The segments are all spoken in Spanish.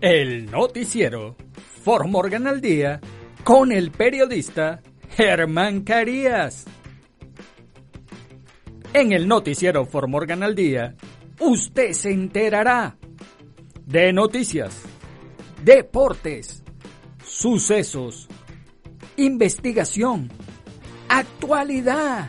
El noticiero For Morgan al día con el periodista Germán Carías. En el noticiero For Morgan al día, usted se enterará de noticias, deportes, sucesos, investigación, actualidad.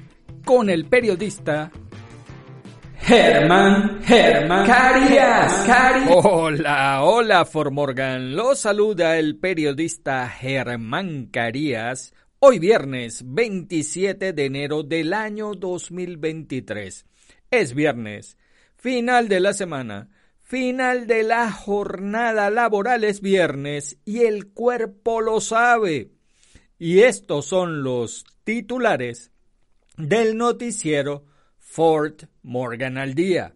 con el periodista Germán, Germán Carías, Hola, hola Formorgan. Lo saluda el periodista Germán Carías. Hoy viernes 27 de enero del año 2023. Es viernes, final de la semana, final de la jornada laboral es viernes y el cuerpo lo sabe. Y estos son los titulares del noticiero Fort Morgan al día.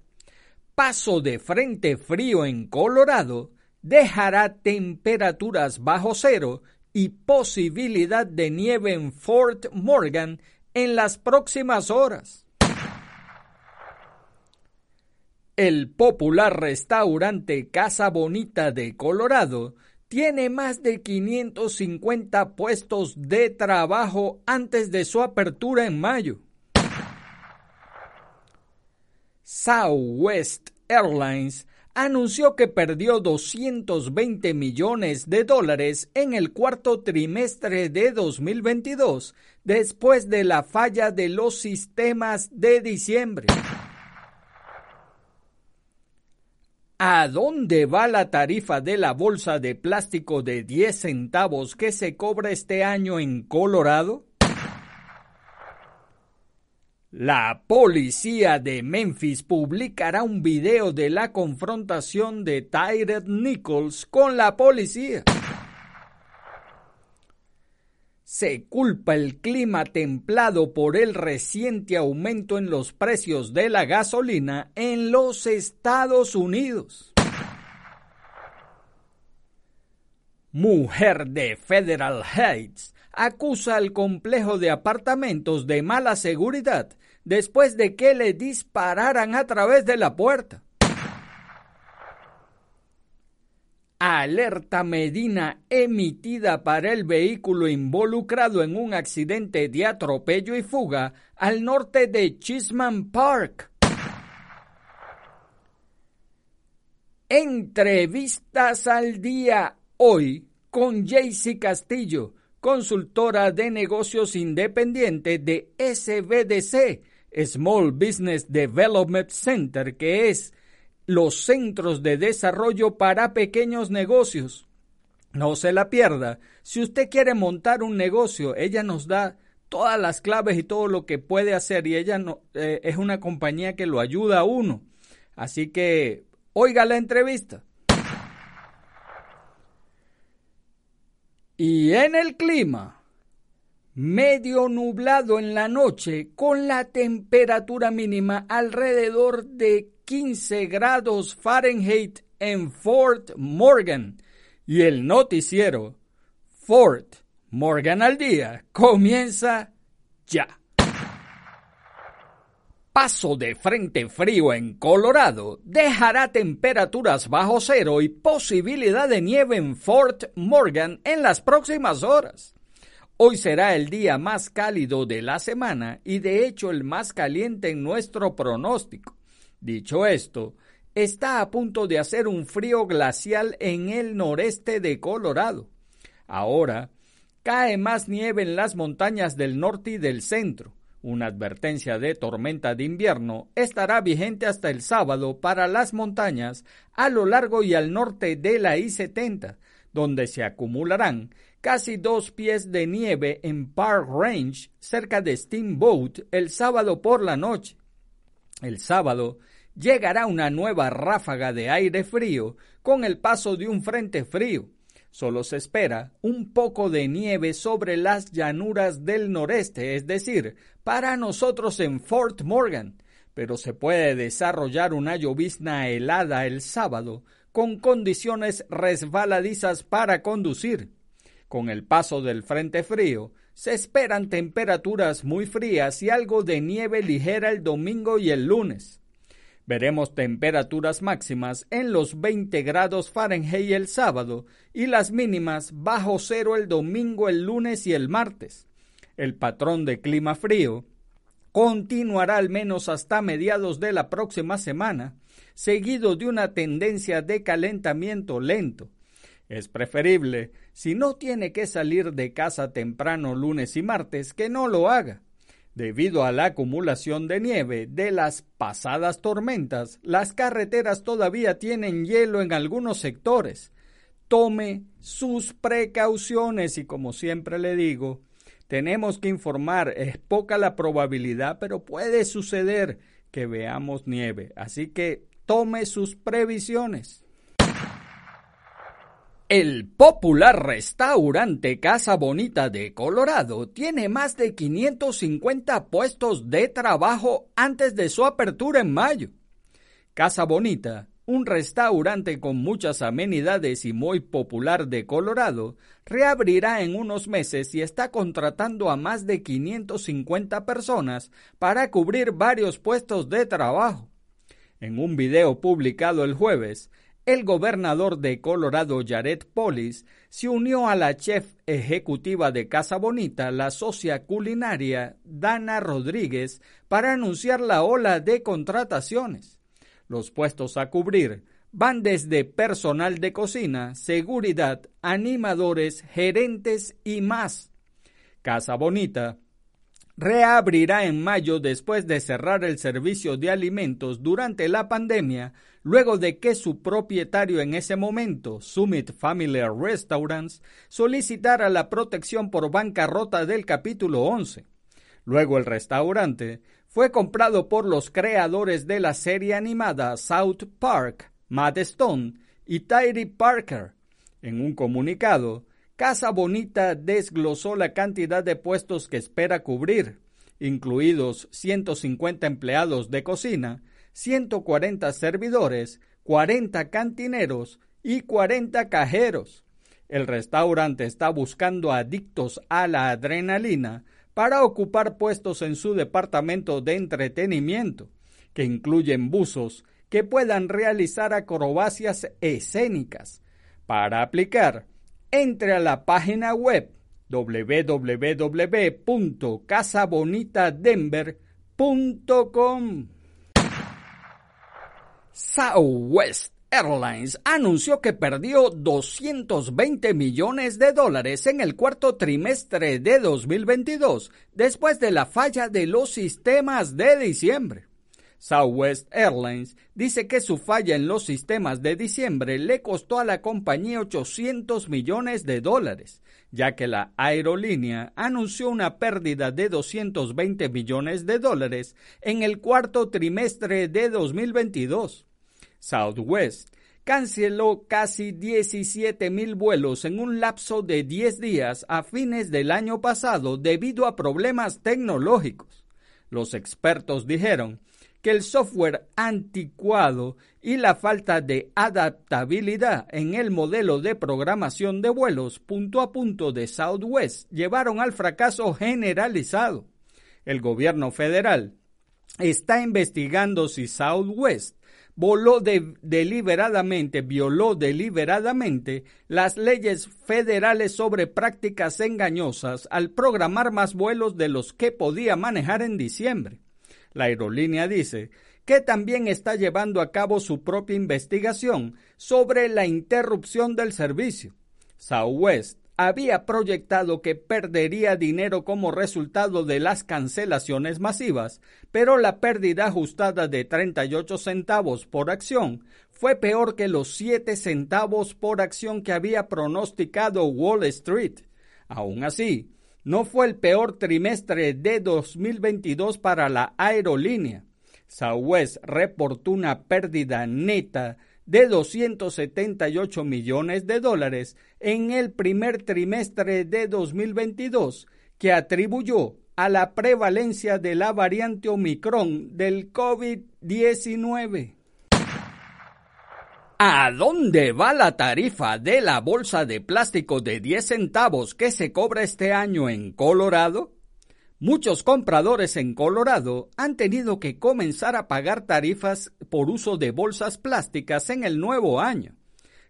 Paso de frente frío en Colorado dejará temperaturas bajo cero y posibilidad de nieve en Fort Morgan en las próximas horas. El popular restaurante Casa Bonita de Colorado tiene más de 550 puestos de trabajo antes de su apertura en mayo. Southwest Airlines anunció que perdió 220 millones de dólares en el cuarto trimestre de 2022 después de la falla de los sistemas de diciembre. ¿A dónde va la tarifa de la bolsa de plástico de 10 centavos que se cobra este año en Colorado? La policía de Memphis publicará un video de la confrontación de Tyrell Nichols con la policía. Se culpa el clima templado por el reciente aumento en los precios de la gasolina en los Estados Unidos. Mujer de Federal Heights acusa al complejo de apartamentos de mala seguridad después de que le dispararan a través de la puerta. Alerta Medina emitida para el vehículo involucrado en un accidente de atropello y fuga al norte de Chisman Park. Entrevistas al día hoy con Jaycee Castillo, consultora de negocios independiente de SBDC, Small Business Development Center, que es los centros de desarrollo para pequeños negocios. No se la pierda. Si usted quiere montar un negocio, ella nos da todas las claves y todo lo que puede hacer y ella eh, es una compañía que lo ayuda a uno. Así que oiga la entrevista. Y en el clima, medio nublado en la noche con la temperatura mínima alrededor de 15 grados Fahrenheit en Fort Morgan y el noticiero Fort Morgan al día comienza ya. Paso de frente frío en Colorado dejará temperaturas bajo cero y posibilidad de nieve en Fort Morgan en las próximas horas. Hoy será el día más cálido de la semana y de hecho el más caliente en nuestro pronóstico Dicho esto, está a punto de hacer un frío glacial en el noreste de Colorado. Ahora, cae más nieve en las montañas del norte y del centro. Una advertencia de tormenta de invierno estará vigente hasta el sábado para las montañas a lo largo y al norte de la I-70, donde se acumularán casi dos pies de nieve en Park Range, cerca de Steamboat, el sábado por la noche. El sábado llegará una nueva ráfaga de aire frío con el paso de un frente frío. Solo se espera un poco de nieve sobre las llanuras del noreste, es decir, para nosotros en Fort Morgan, pero se puede desarrollar una llovizna helada el sábado con condiciones resbaladizas para conducir. Con el paso del frente frío, se esperan temperaturas muy frías y algo de nieve ligera el domingo y el lunes. Veremos temperaturas máximas en los 20 grados Fahrenheit el sábado y las mínimas bajo cero el domingo, el lunes y el martes. El patrón de clima frío continuará al menos hasta mediados de la próxima semana, seguido de una tendencia de calentamiento lento. Es preferible, si no tiene que salir de casa temprano lunes y martes, que no lo haga. Debido a la acumulación de nieve de las pasadas tormentas, las carreteras todavía tienen hielo en algunos sectores. Tome sus precauciones y como siempre le digo, tenemos que informar, es poca la probabilidad, pero puede suceder que veamos nieve, así que tome sus previsiones. El popular restaurante Casa Bonita de Colorado tiene más de 550 puestos de trabajo antes de su apertura en mayo. Casa Bonita, un restaurante con muchas amenidades y muy popular de Colorado, reabrirá en unos meses y está contratando a más de 550 personas para cubrir varios puestos de trabajo. En un video publicado el jueves, el gobernador de Colorado, Jared Polis, se unió a la chef ejecutiva de Casa Bonita, la socia culinaria Dana Rodríguez, para anunciar la ola de contrataciones. Los puestos a cubrir van desde personal de cocina, seguridad, animadores, gerentes y más. Casa Bonita reabrirá en mayo después de cerrar el servicio de alimentos durante la pandemia, luego de que su propietario en ese momento, Summit Family Restaurants, solicitara la protección por bancarrota del capítulo 11. Luego el restaurante fue comprado por los creadores de la serie animada South Park, Matt Stone y Tyree Parker. En un comunicado, Casa Bonita desglosó la cantidad de puestos que espera cubrir, incluidos 150 empleados de cocina, 140 servidores, 40 cantineros y 40 cajeros. El restaurante está buscando adictos a la adrenalina para ocupar puestos en su departamento de entretenimiento, que incluyen buzos que puedan realizar acrobacias escénicas. Para aplicar, entre a la página web www.casabonitadenver.com. Southwest Airlines anunció que perdió 220 millones de dólares en el cuarto trimestre de 2022 después de la falla de los sistemas de diciembre. Southwest Airlines dice que su falla en los sistemas de diciembre le costó a la compañía 800 millones de dólares, ya que la aerolínea anunció una pérdida de 220 millones de dólares en el cuarto trimestre de 2022. Southwest canceló casi 17 mil vuelos en un lapso de 10 días a fines del año pasado debido a problemas tecnológicos. Los expertos dijeron que el software anticuado y la falta de adaptabilidad en el modelo de programación de vuelos punto a punto de Southwest llevaron al fracaso generalizado. El gobierno federal está investigando si Southwest voló deliberadamente, violó deliberadamente las leyes federales sobre prácticas engañosas al programar más vuelos de los que podía manejar en diciembre. La aerolínea dice que también está llevando a cabo su propia investigación sobre la interrupción del servicio. Southwest había proyectado que perdería dinero como resultado de las cancelaciones masivas, pero la pérdida ajustada de 38 centavos por acción fue peor que los 7 centavos por acción que había pronosticado Wall Street. Aún así, no fue el peor trimestre de 2022 para la aerolínea. Southwest reportó una pérdida neta de 278 millones de dólares en el primer trimestre de 2022, que atribuyó a la prevalencia de la variante Omicron del COVID-19. ¿A dónde va la tarifa de la bolsa de plástico de 10 centavos que se cobra este año en Colorado? Muchos compradores en Colorado han tenido que comenzar a pagar tarifas por uso de bolsas plásticas en el nuevo año.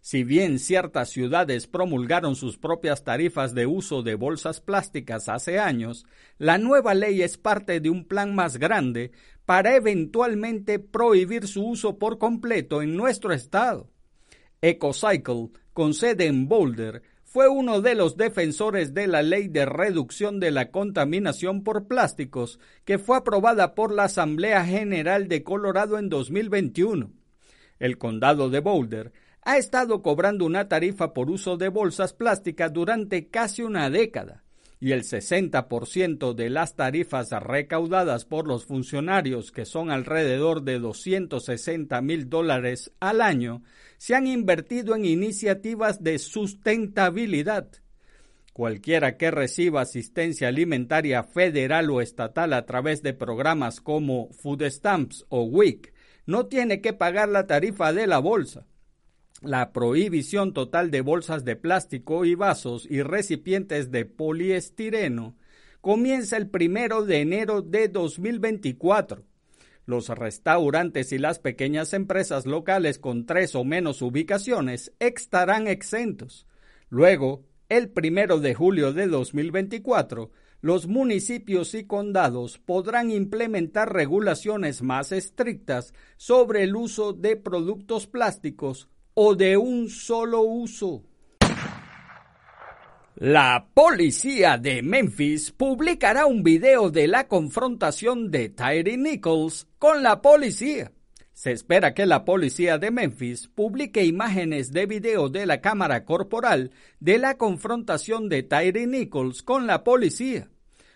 Si bien ciertas ciudades promulgaron sus propias tarifas de uso de bolsas plásticas hace años, la nueva ley es parte de un plan más grande para eventualmente prohibir su uso por completo en nuestro estado. EcoCycle, con sede en Boulder, fue uno de los defensores de la ley de reducción de la contaminación por plásticos que fue aprobada por la Asamblea General de Colorado en 2021. El condado de Boulder ha estado cobrando una tarifa por uso de bolsas plásticas durante casi una década y el 60% de las tarifas recaudadas por los funcionarios, que son alrededor de 260 mil dólares al año, se han invertido en iniciativas de sustentabilidad. Cualquiera que reciba asistencia alimentaria federal o estatal a través de programas como Food Stamps o WIC no tiene que pagar la tarifa de la bolsa la prohibición total de bolsas de plástico y vasos y recipientes de poliestireno comienza el primero de enero de 2024. Los restaurantes y las pequeñas empresas locales con tres o menos ubicaciones estarán exentos. Luego, el primero de julio de 2024, los municipios y condados podrán implementar regulaciones más estrictas sobre el uso de productos plásticos o de un solo uso. La policía de Memphis publicará un video de la confrontación de Tyree Nichols con la policía. Se espera que la policía de Memphis publique imágenes de video de la cámara corporal de la confrontación de Tyree Nichols con la policía.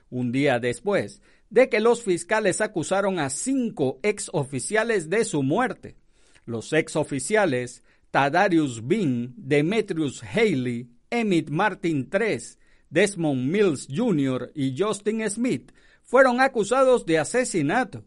Un día después de que los fiscales acusaron a cinco ex oficiales de su muerte. Los ex oficiales Tadarius Bean, Demetrius Haley, Emmett Martin III, Desmond Mills Jr. y Justin Smith fueron acusados de asesinato.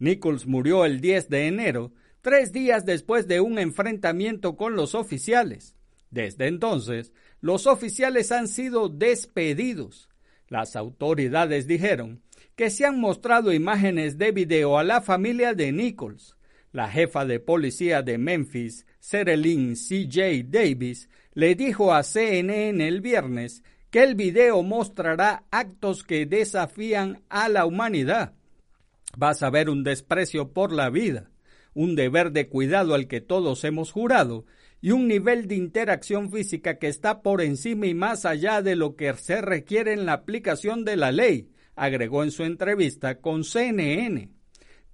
Nichols murió el 10 de enero, tres días después de un enfrentamiento con los oficiales. Desde entonces, los oficiales han sido despedidos. Las autoridades dijeron que se han mostrado imágenes de video a la familia de Nichols. La jefa de policía de Memphis, Serelyn C.J. Davis, le dijo a CNN el viernes que el video mostrará actos que desafían a la humanidad. Vas a ver un desprecio por la vida, un deber de cuidado al que todos hemos jurado y un nivel de interacción física que está por encima y más allá de lo que se requiere en la aplicación de la ley, agregó en su entrevista con CNN.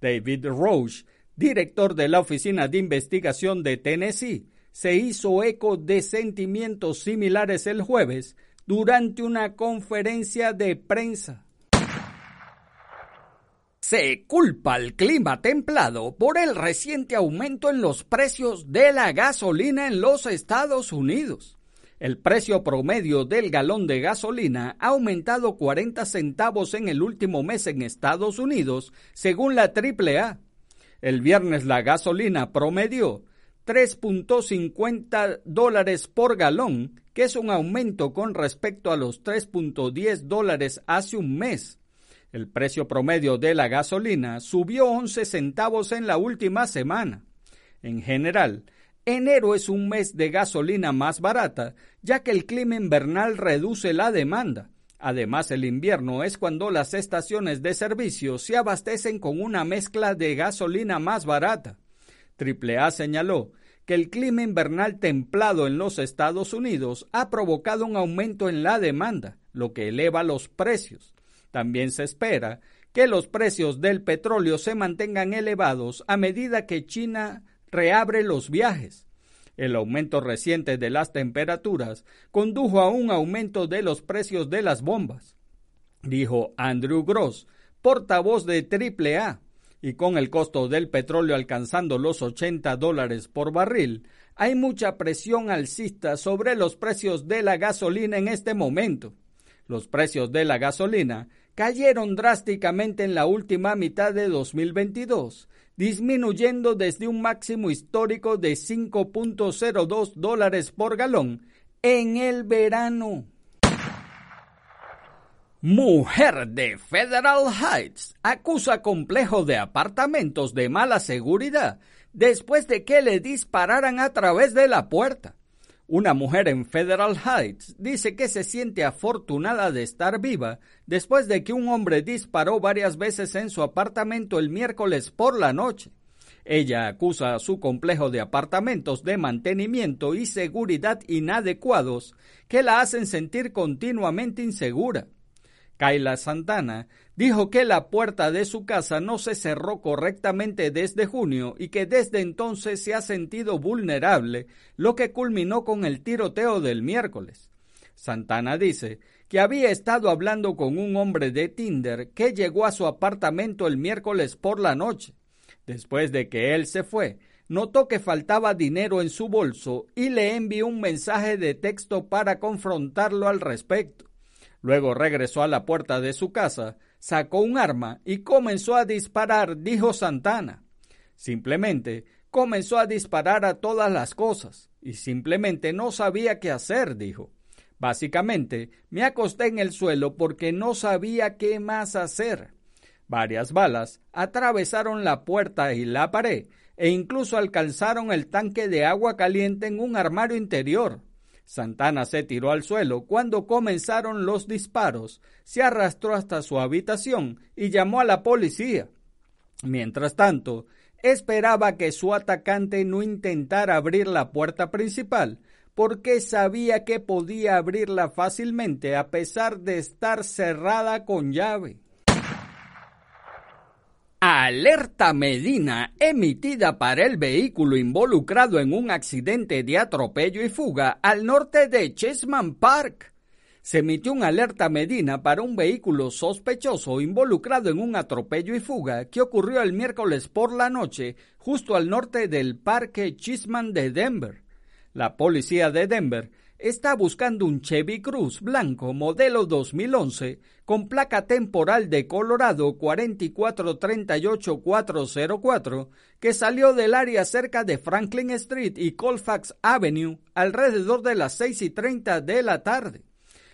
David Roche director de la Oficina de Investigación de Tennessee, se hizo eco de sentimientos similares el jueves durante una conferencia de prensa. Se culpa al clima templado por el reciente aumento en los precios de la gasolina en los Estados Unidos. El precio promedio del galón de gasolina ha aumentado 40 centavos en el último mes en Estados Unidos, según la AAA. El viernes la gasolina promedió 3.50 dólares por galón, que es un aumento con respecto a los 3.10 dólares hace un mes. El precio promedio de la gasolina subió 11 centavos en la última semana. En general, enero es un mes de gasolina más barata, ya que el clima invernal reduce la demanda Además, el invierno es cuando las estaciones de servicio se abastecen con una mezcla de gasolina más barata. AAA señaló que el clima invernal templado en los Estados Unidos ha provocado un aumento en la demanda, lo que eleva los precios. También se espera que los precios del petróleo se mantengan elevados a medida que China reabre los viajes. El aumento reciente de las temperaturas condujo a un aumento de los precios de las bombas, dijo Andrew Gross, portavoz de AAA, y con el costo del petróleo alcanzando los 80 dólares por barril, hay mucha presión alcista sobre los precios de la gasolina en este momento. Los precios de la gasolina cayeron drásticamente en la última mitad de 2022 disminuyendo desde un máximo histórico de 5.02 dólares por galón en el verano. Mujer de Federal Heights acusa complejo de apartamentos de mala seguridad después de que le dispararan a través de la puerta. Una mujer en Federal Heights dice que se siente afortunada de estar viva después de que un hombre disparó varias veces en su apartamento el miércoles por la noche. Ella acusa a su complejo de apartamentos de mantenimiento y seguridad inadecuados que la hacen sentir continuamente insegura. Kayla Santana dijo que la puerta de su casa no se cerró correctamente desde junio y que desde entonces se ha sentido vulnerable, lo que culminó con el tiroteo del miércoles. Santana dice que había estado hablando con un hombre de Tinder que llegó a su apartamento el miércoles por la noche. Después de que él se fue, notó que faltaba dinero en su bolso y le envió un mensaje de texto para confrontarlo al respecto. Luego regresó a la puerta de su casa, sacó un arma y comenzó a disparar, dijo Santana. Simplemente comenzó a disparar a todas las cosas y simplemente no sabía qué hacer, dijo. Básicamente, me acosté en el suelo porque no sabía qué más hacer. Varias balas atravesaron la puerta y la pared e incluso alcanzaron el tanque de agua caliente en un armario interior. Santana se tiró al suelo cuando comenzaron los disparos, se arrastró hasta su habitación y llamó a la policía. Mientras tanto, esperaba que su atacante no intentara abrir la puerta principal, porque sabía que podía abrirla fácilmente a pesar de estar cerrada con llave. Alerta Medina emitida para el vehículo involucrado en un accidente de atropello y fuga al norte de Chessman Park. Se emitió una alerta Medina para un vehículo sospechoso involucrado en un atropello y fuga que ocurrió el miércoles por la noche justo al norte del Parque Chisman de Denver. La policía de Denver está buscando un Chevy Cruz blanco modelo 2011 con placa temporal de Colorado 4438404 que salió del área cerca de Franklin Street y Colfax Avenue alrededor de las 6 y 30 de la tarde.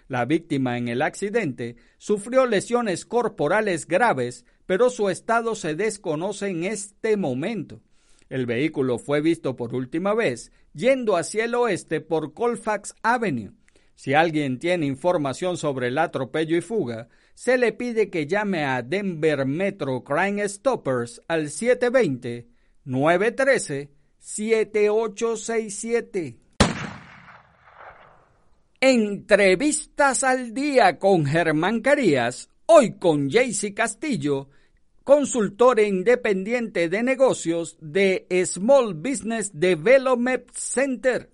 La víctima en el accidente sufrió lesiones corporales graves, pero su estado se desconoce en este momento. El vehículo fue visto por última vez yendo hacia el oeste por Colfax Avenue. Si alguien tiene información sobre el atropello y fuga, se le pide que llame a Denver Metro Crime Stoppers al 720-913-7867. Entrevistas al día con Germán Carías, hoy con Jaycee Castillo consultor independiente de negocios de Small Business Development Center.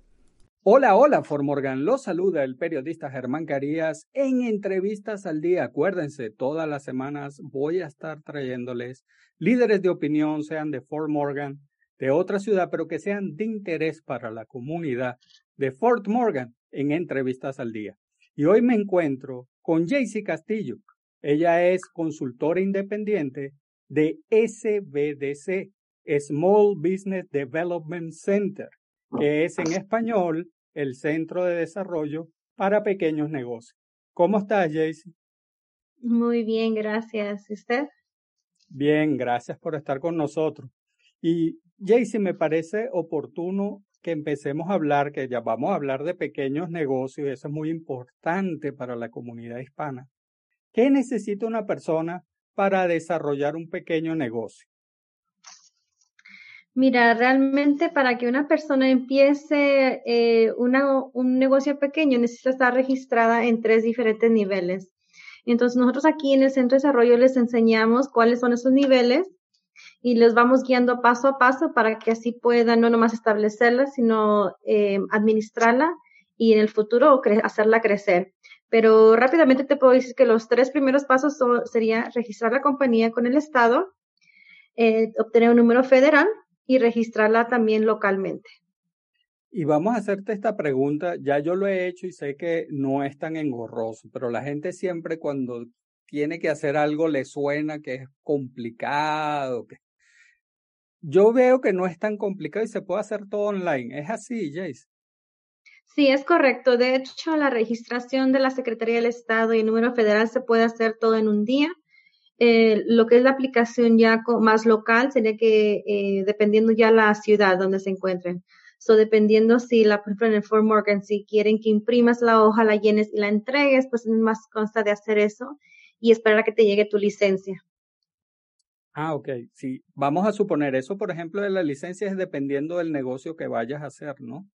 Hola, hola, Formorgan. Los saluda el periodista Germán Carías en entrevistas al día. Acuérdense, todas las semanas voy a estar trayéndoles líderes de opinión, sean de Fort Morgan, de otra ciudad, pero que sean de interés para la comunidad de Fort Morgan en entrevistas al día. Y hoy me encuentro con Jaycee Castillo. Ella es consultora independiente de SBDC, Small Business Development Center, que es en español el Centro de Desarrollo para Pequeños Negocios. ¿Cómo estás, Jaycee? Muy bien, gracias. ¿Usted? Bien, gracias por estar con nosotros. Y Jaycee, me parece oportuno que empecemos a hablar, que ya vamos a hablar de pequeños negocios, y eso es muy importante para la comunidad hispana. ¿Qué necesita una persona para desarrollar un pequeño negocio? Mira, realmente para que una persona empiece eh, un negocio pequeño necesita estar registrada en tres diferentes niveles. Entonces nosotros aquí en el Centro de Desarrollo les enseñamos cuáles son esos niveles y les vamos guiando paso a paso para que así puedan no nomás establecerla, sino eh, administrarla y en el futuro hacerla crecer. Pero rápidamente te puedo decir que los tres primeros pasos son, sería registrar la compañía con el Estado, eh, obtener un número federal y registrarla también localmente. Y vamos a hacerte esta pregunta, ya yo lo he hecho y sé que no es tan engorroso, pero la gente siempre cuando tiene que hacer algo le suena que es complicado. Yo veo que no es tan complicado y se puede hacer todo online. ¿Es así, Jace? Sí, es correcto. De hecho, la registración de la Secretaría del Estado y el número federal se puede hacer todo en un día. Eh, lo que es la aplicación ya más local sería que, eh, dependiendo ya la ciudad donde se encuentren. So, dependiendo si la, por ejemplo, en el Fort Morgan, si quieren que imprimas la hoja, la llenes y la entregues, pues más consta de hacer eso y esperar a que te llegue tu licencia. Ah, ok. Sí, vamos a suponer eso, por ejemplo, de la licencia es dependiendo del negocio que vayas a hacer, ¿no?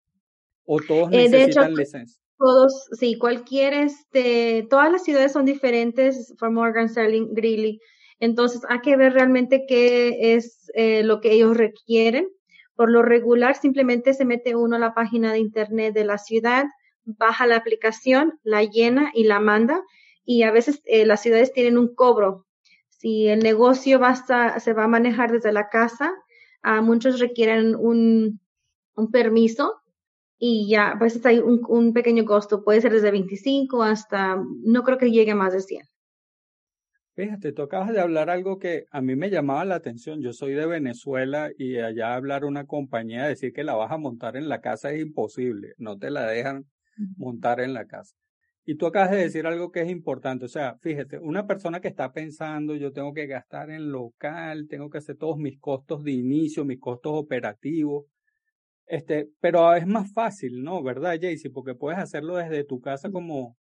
O todos eh, necesitan licencia. Todos, sí, cualquier, este, todas las ciudades son diferentes, Fort Morgan, Sterling, Greeley. Entonces, hay que ver realmente qué es eh, lo que ellos requieren. Por lo regular, simplemente se mete uno a la página de internet de la ciudad, baja la aplicación, la llena y la manda. Y a veces eh, las ciudades tienen un cobro. Si el negocio va se va a manejar desde la casa, a muchos requieren un, un permiso y ya, a veces hay un, un, pequeño costo, puede ser desde 25 hasta, no creo que llegue a más de 100. Fíjate, tú acabas de hablar algo que a mí me llamaba la atención. Yo soy de Venezuela y allá hablar una compañía, decir que la vas a montar en la casa es imposible, no te la dejan montar en la casa. Y tú acabas de decir algo que es importante, o sea, fíjate, una persona que está pensando, yo tengo que gastar en local, tengo que hacer todos mis costos de inicio, mis costos operativos, este, pero es más fácil, ¿no? ¿Verdad, Jaycee? Porque puedes hacerlo desde tu casa como,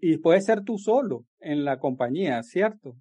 y puedes ser tú solo en la compañía, ¿cierto?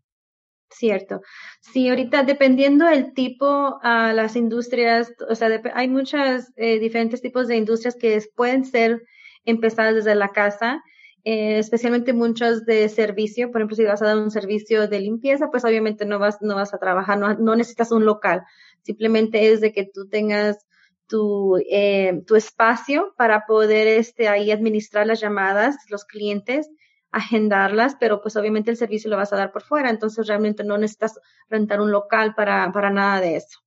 Cierto. Sí, ahorita dependiendo del tipo, a las industrias, o sea, hay muchos eh, diferentes tipos de industrias que pueden ser empezadas desde la casa, eh, especialmente muchos de servicio. Por ejemplo, si vas a dar un servicio de limpieza, pues obviamente no vas, no vas a trabajar, no, no necesitas un local. Simplemente es de que tú tengas tu, eh, tu espacio para poder este, ahí administrar las llamadas, los clientes, agendarlas, pero pues obviamente el servicio lo vas a dar por fuera, entonces realmente no necesitas rentar un local para, para nada de eso.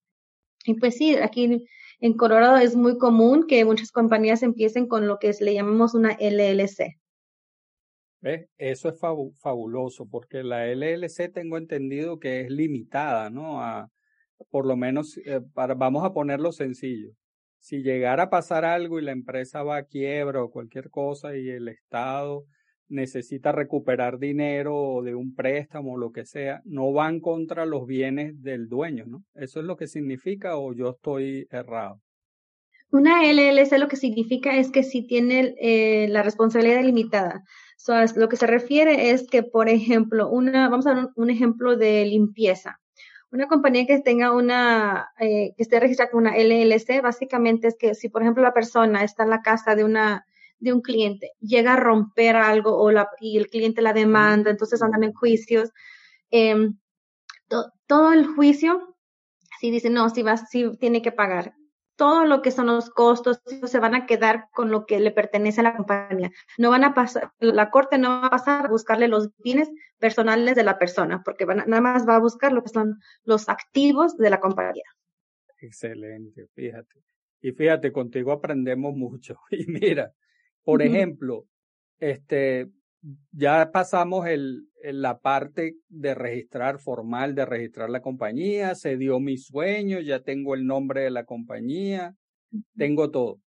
Y pues sí, aquí en Colorado es muy común que muchas compañías empiecen con lo que le llamamos una LLC. Eso es fabuloso, porque la LLC tengo entendido que es limitada, ¿no? A, por lo menos, eh, para, vamos a ponerlo sencillo si llegara a pasar algo y la empresa va a quiebra o cualquier cosa y el Estado necesita recuperar dinero de un préstamo o lo que sea, no van contra los bienes del dueño, ¿no? ¿Eso es lo que significa o yo estoy errado? Una LLC lo que significa es que si tiene eh, la responsabilidad limitada. So, lo que se refiere es que, por ejemplo, una, vamos a ver un ejemplo de limpieza. Una compañía que tenga una, eh, que esté registrada con una LLC, básicamente es que si, por ejemplo, la persona está en la casa de una, de un cliente, llega a romper algo o la, y el cliente la demanda, entonces andan en juicios, eh, todo el juicio, si dice, no, si va, si tiene que pagar todo lo que son los costos se van a quedar con lo que le pertenece a la compañía. No van a pasar, la corte no va a pasar a buscarle los bienes personales de la persona, porque nada más va a buscar lo que son los activos de la compañía. Excelente, fíjate. Y fíjate, contigo aprendemos mucho. Y mira, por ejemplo, este, ya pasamos el, la parte de registrar formal, de registrar la compañía, se dio mi sueño, ya tengo el nombre de la compañía, tengo todo.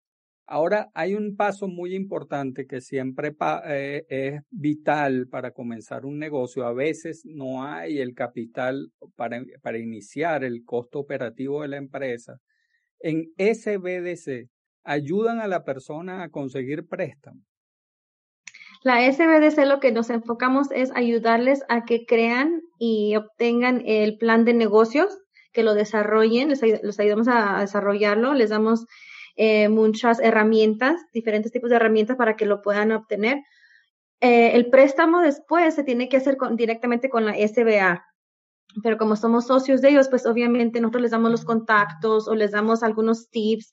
Ahora hay un paso muy importante que siempre eh, es vital para comenzar un negocio. A veces no hay el capital para, para iniciar el costo operativo de la empresa. en SBDC ayudan a la persona a conseguir préstamo. La SBDC lo que nos enfocamos es ayudarles a que crean y obtengan el plan de negocios, que lo desarrollen, les, ayudamos a desarrollarlo, les damos eh, muchas herramientas, diferentes tipos de herramientas para que lo puedan obtener. Eh, el préstamo después se tiene que hacer directamente con la SBA, pero como somos socios de ellos, pues obviamente nosotros les damos los contactos o les damos algunos tips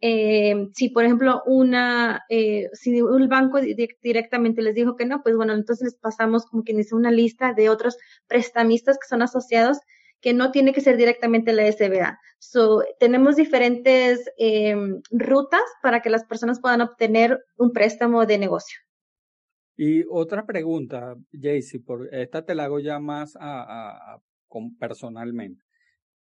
eh, si, por ejemplo, una, eh, si un banco directamente les dijo que no, pues bueno, entonces les pasamos como quien dice una lista de otros prestamistas que son asociados que no tiene que ser directamente la SBA. So, tenemos diferentes eh, rutas para que las personas puedan obtener un préstamo de negocio. Y otra pregunta, Jaycee, por esta te la hago ya más a, con, personalmente.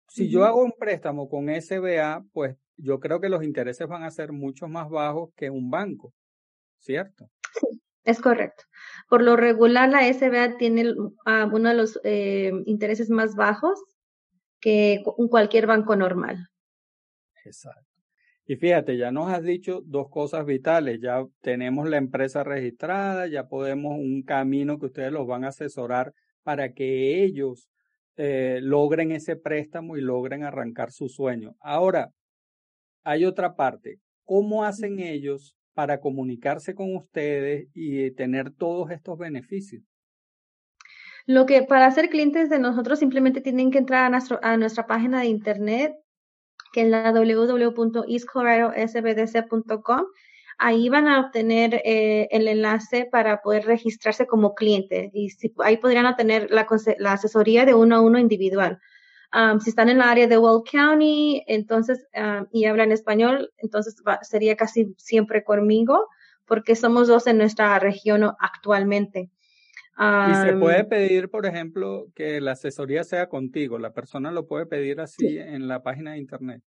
Si yo hago un préstamo con SBA, pues yo creo que los intereses van a ser mucho más bajos que un banco, ¿cierto? Sí, es correcto. Por lo regular, la SBA tiene uh, uno de los eh, intereses más bajos que cualquier banco normal. Exacto. Y fíjate, ya nos has dicho dos cosas vitales. Ya tenemos la empresa registrada, ya podemos un camino que ustedes los van a asesorar para que ellos eh, logren ese préstamo y logren arrancar su sueño. Ahora, hay otra parte. ¿Cómo hacen ellos para comunicarse con ustedes y tener todos estos beneficios? Lo que para ser clientes de nosotros simplemente tienen que entrar a, nuestra página de internet, que es la www.eastcoloradosbdc.com. Ahí van a obtener eh, el enlace para poder registrarse como cliente y ahí podrían obtener la, la asesoría de uno a uno individual. Um, si están en la área de Wall County, entonces, um, y hablan español, entonces sería casi siempre conmigo, porque somos dos en nuestra región actualmente. y se puede pedir, por ejemplo, que la asesoría sea contigo. La persona lo puede pedir así en la página de internet.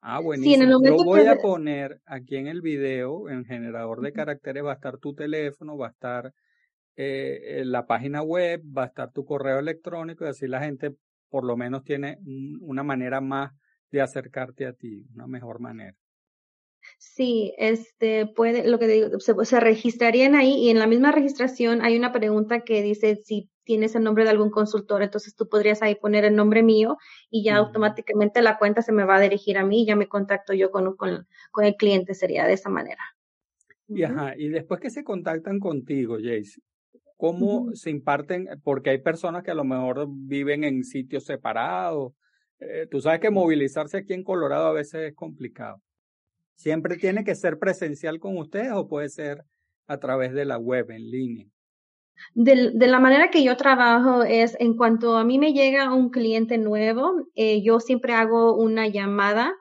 Ah, buenísimo. Sí, Yo voy a poner aquí en el video, en generador de caracteres, va a estar tu teléfono, va a estar eh, la página web, va a estar tu correo electrónico y así la gente por lo menos tiene una manera más de acercarte a ti, una mejor manera. Sí, este puede, lo que digo, se, se, registrarían ahí y en la misma registración hay una pregunta que dice si tienes el nombre de algún consultor, entonces tú podrías ahí poner el nombre mío y ya automáticamente la cuenta se me va a dirigir a mí y ya me contacto yo con, con, con el cliente, sería de esa manera. Y, ajá, y después que se contactan contigo, Jace, cómo se imparten, porque hay personas que a lo mejor viven en sitios separados. Eh, tú sabes que movilizarse aquí en Colorado a veces es complicado. ¿Siempre tiene que ser presencial con ustedes o puede ser a través de la web en línea? De, la manera que yo trabajo es en cuanto a mí me llega un cliente nuevo, eh, yo siempre hago una llamada,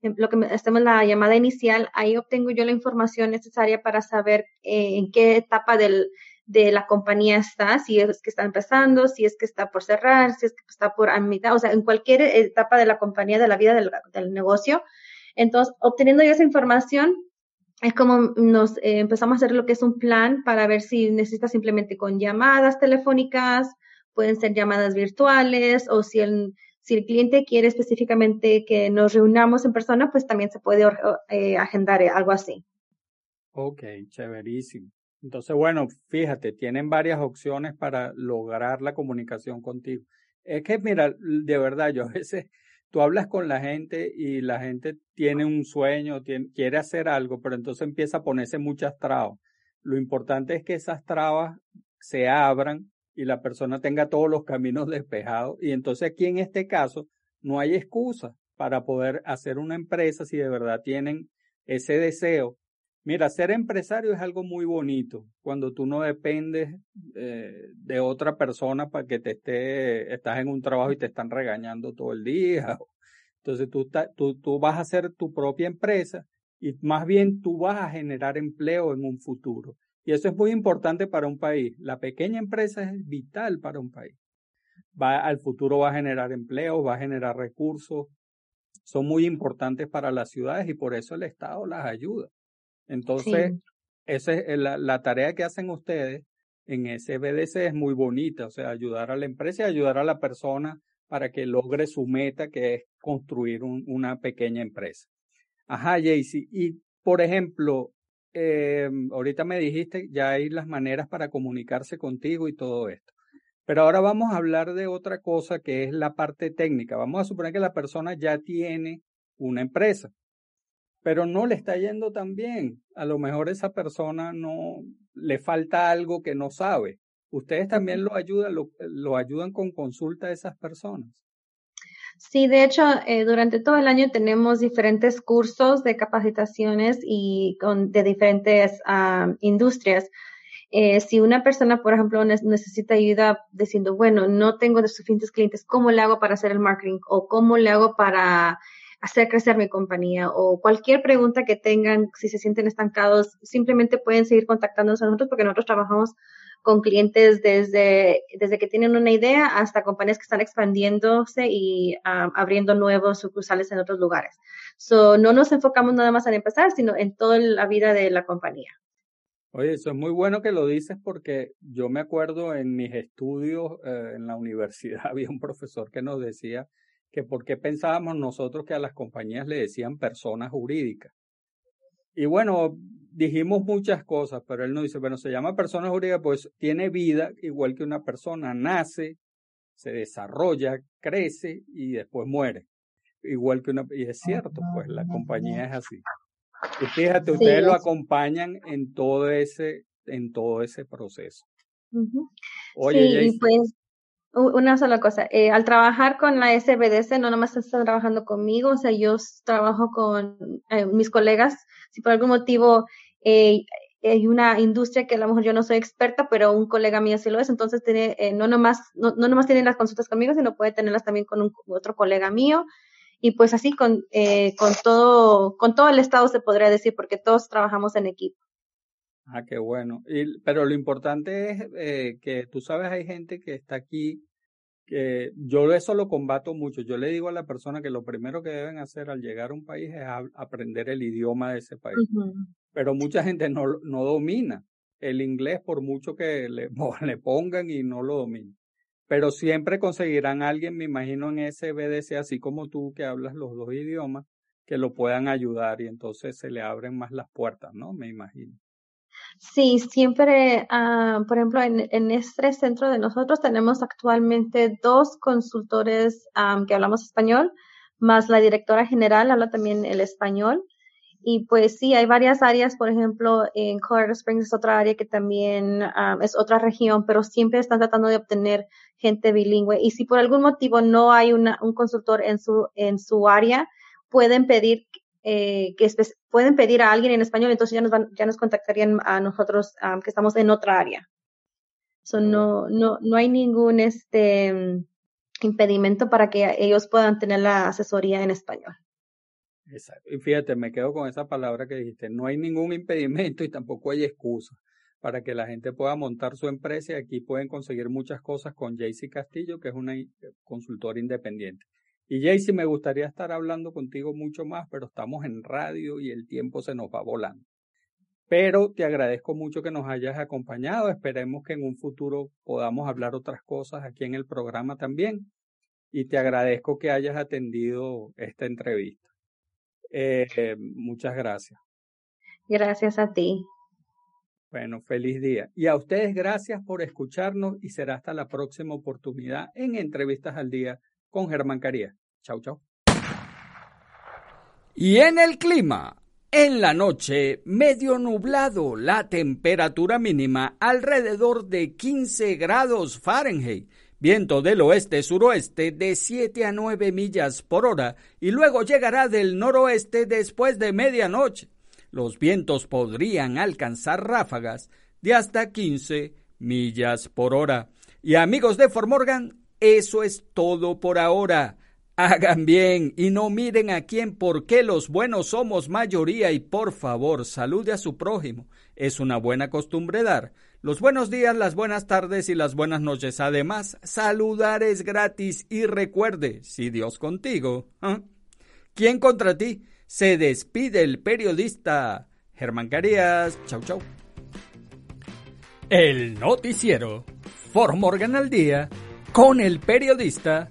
lo que hacemos la llamada inicial, ahí obtengo yo la información necesaria para saber eh, en qué etapa del, de la compañía está, si es que está empezando, si es que está por cerrar, si es que está por a mitad, o sea, en cualquier etapa de la compañía, de la vida del, negocio. Entonces, obteniendo yo esa información, es como nos eh, empezamos a hacer lo que es un plan para ver si necesita simplemente con llamadas telefónicas, pueden ser llamadas virtuales, o si el, si el cliente quiere específicamente que nos reunamos en persona, pues también se puede eh, agendar algo así. Ok, chéverísimo. Entonces, bueno, fíjate, tienen varias opciones para lograr la comunicación contigo. Es que, mira, de verdad, yo a veces, tú hablas con la gente y la gente tiene un sueño, quiere hacer algo, pero entonces empieza a ponerse muchas trabas. Lo importante es que esas trabas se abran y la persona tenga todos los caminos despejados. Y entonces aquí en este caso no hay excusa para poder hacer una empresa si de verdad tienen ese deseo Mira, ser empresario es algo muy bonito cuando tú no dependes eh, de otra persona para que te esté, estás en un trabajo y te están regañando todo el día. Entonces tú, tú, tú vas a hacer tu propia empresa y más bien tú vas a generar empleo en un futuro. Y eso es muy importante para un país. La pequeña empresa es vital para un país. Va, al futuro va a generar empleo, va a generar recursos. Son muy importantes para las ciudades y por eso el Estado las ayuda. Entonces, esa es la, la, tarea que hacen ustedes en ese BDC es muy bonita, o sea, ayudar a la empresa y ayudar a la persona para que logre su meta, que es construir una pequeña empresa. Ajá, Jaycee. Y, por ejemplo, eh, ahorita me dijiste, ya hay las maneras para comunicarse contigo y todo esto. Pero ahora vamos a hablar de otra cosa que es la parte técnica. Vamos a suponer que la persona ya tiene una empresa, pero no le está yendo tan bien. A lo mejor esa persona no le falta algo que no sabe. Ustedes también lo ayudan, lo, lo ayudan con consulta a esas personas. Sí, de hecho, eh, durante todo el año tenemos diferentes cursos de capacitaciones y con, de diferentes uh, industrias. Eh, si una persona, por ejemplo, necesita ayuda diciendo, bueno, no tengo de suficientes clientes, ¿cómo le hago para hacer el marketing? ¿O cómo le hago para hacer crecer mi compañía? O cualquier pregunta que tengan, si se sienten estancados, simplemente pueden seguir contactándonos a nosotros porque nosotros trabajamos con clientes desde, desde que tienen una idea hasta compañías que están expandiéndose y um, abriendo nuevos sucursales en otros lugares. So, no nos enfocamos nada más en empezar, sino en toda la vida de la compañía. Oye, eso es muy bueno que lo dices porque yo me acuerdo en mis estudios eh, en la universidad había un profesor que nos decía que por qué pensábamos nosotros que a las compañías le decían personas jurídicas. Y bueno, dijimos muchas cosas, pero él nos dice, bueno, se llama persona jurídica, pues tiene vida igual que una persona, nace, se desarrolla, crece y después muere. Igual que una, y es cierto, pues la compañía es así. Y fíjate, ustedes lo acompañan en todo ese, en todo ese proceso. Oye, sí, pues una sola cosa. Eh, al trabajar con la SBDC, no nomás están trabajando conmigo, o sea, yo trabajo con eh, mis colegas. Si por algún motivo eh, hay una industria que a lo mejor yo no soy experta, pero un colega mío sí lo es, entonces tiene, no nomás, no, no nomás tiene las consultas conmigo, sino puede tenerlas también con un, otro colega mío. Y pues así con, con todo, con todo el estado se podría decir, porque todos trabajamos en equipo. Ah, qué bueno. Y, pero lo importante es eh, que tú sabes, hay gente que está aquí, que yo eso lo combato mucho. Yo le digo a la persona que lo primero que deben hacer al llegar a un país es aprender el idioma de ese país. Pero mucha gente no, no domina el inglés por mucho que le, le pongan y no lo domina. Pero siempre conseguirán a alguien, me imagino, en ese BDC, así como tú que hablas los dos idiomas, que lo puedan ayudar y entonces se le abren más las puertas, ¿no? Me imagino. Sí, siempre, uh, por ejemplo, en, este centro de nosotros tenemos actualmente dos consultores que hablamos español, más la directora general habla también el español. Y pues sí, hay varias áreas, por ejemplo, en Colorado Springs es otra área que también es otra región, pero siempre están tratando de obtener gente bilingüe. Y si por algún motivo no hay una, un consultor en su, en su área, pueden pedir eh, que pueden pedir a alguien en español, entonces ya nos, van, ya nos contactarían a nosotros que estamos en otra área. So, no, no, no hay ningún este impedimento para que ellos puedan tener la asesoría en español. Exacto. Y fíjate, me quedo con esa palabra que dijiste. No hay ningún impedimento y tampoco hay excusa para que la gente pueda montar su empresa y aquí pueden conseguir muchas cosas con Jaycee Castillo, que es una consultora independiente. Y Jaycee, me gustaría estar hablando contigo mucho más, pero estamos en radio y el tiempo se nos va volando. Pero te agradezco mucho que nos hayas acompañado. Esperemos que en un futuro podamos hablar otras cosas aquí en el programa también. Y te agradezco que hayas atendido esta entrevista. Eh, muchas gracias. Gracias a ti. Bueno, feliz día. Y a ustedes gracias por escucharnos y será hasta la próxima oportunidad en Entrevistas al Día con Germán Carías. Chau, chau. Y en el clima, en la noche, medio nublado, la temperatura mínima alrededor de 15 grados Fahrenheit, viento del oeste-suroeste de 7 a 9 millas por hora y luego llegará del noroeste después de medianoche. Los vientos podrían alcanzar ráfagas de hasta 15 millas por hora. Y amigos de Formorgan, eso es todo por ahora. Hagan bien y no miren a quién porque los buenos somos mayoría y por favor salude a su prójimo. Es una buena costumbre dar. Los buenos días, las buenas tardes y las buenas noches. Además, saludar es gratis y recuerde, si Dios contigo, ¿ah? ¿quién contra ti? Se despide el periodista Germán Carías. Chau, chau. El noticiero. For Morgan al día con el periodista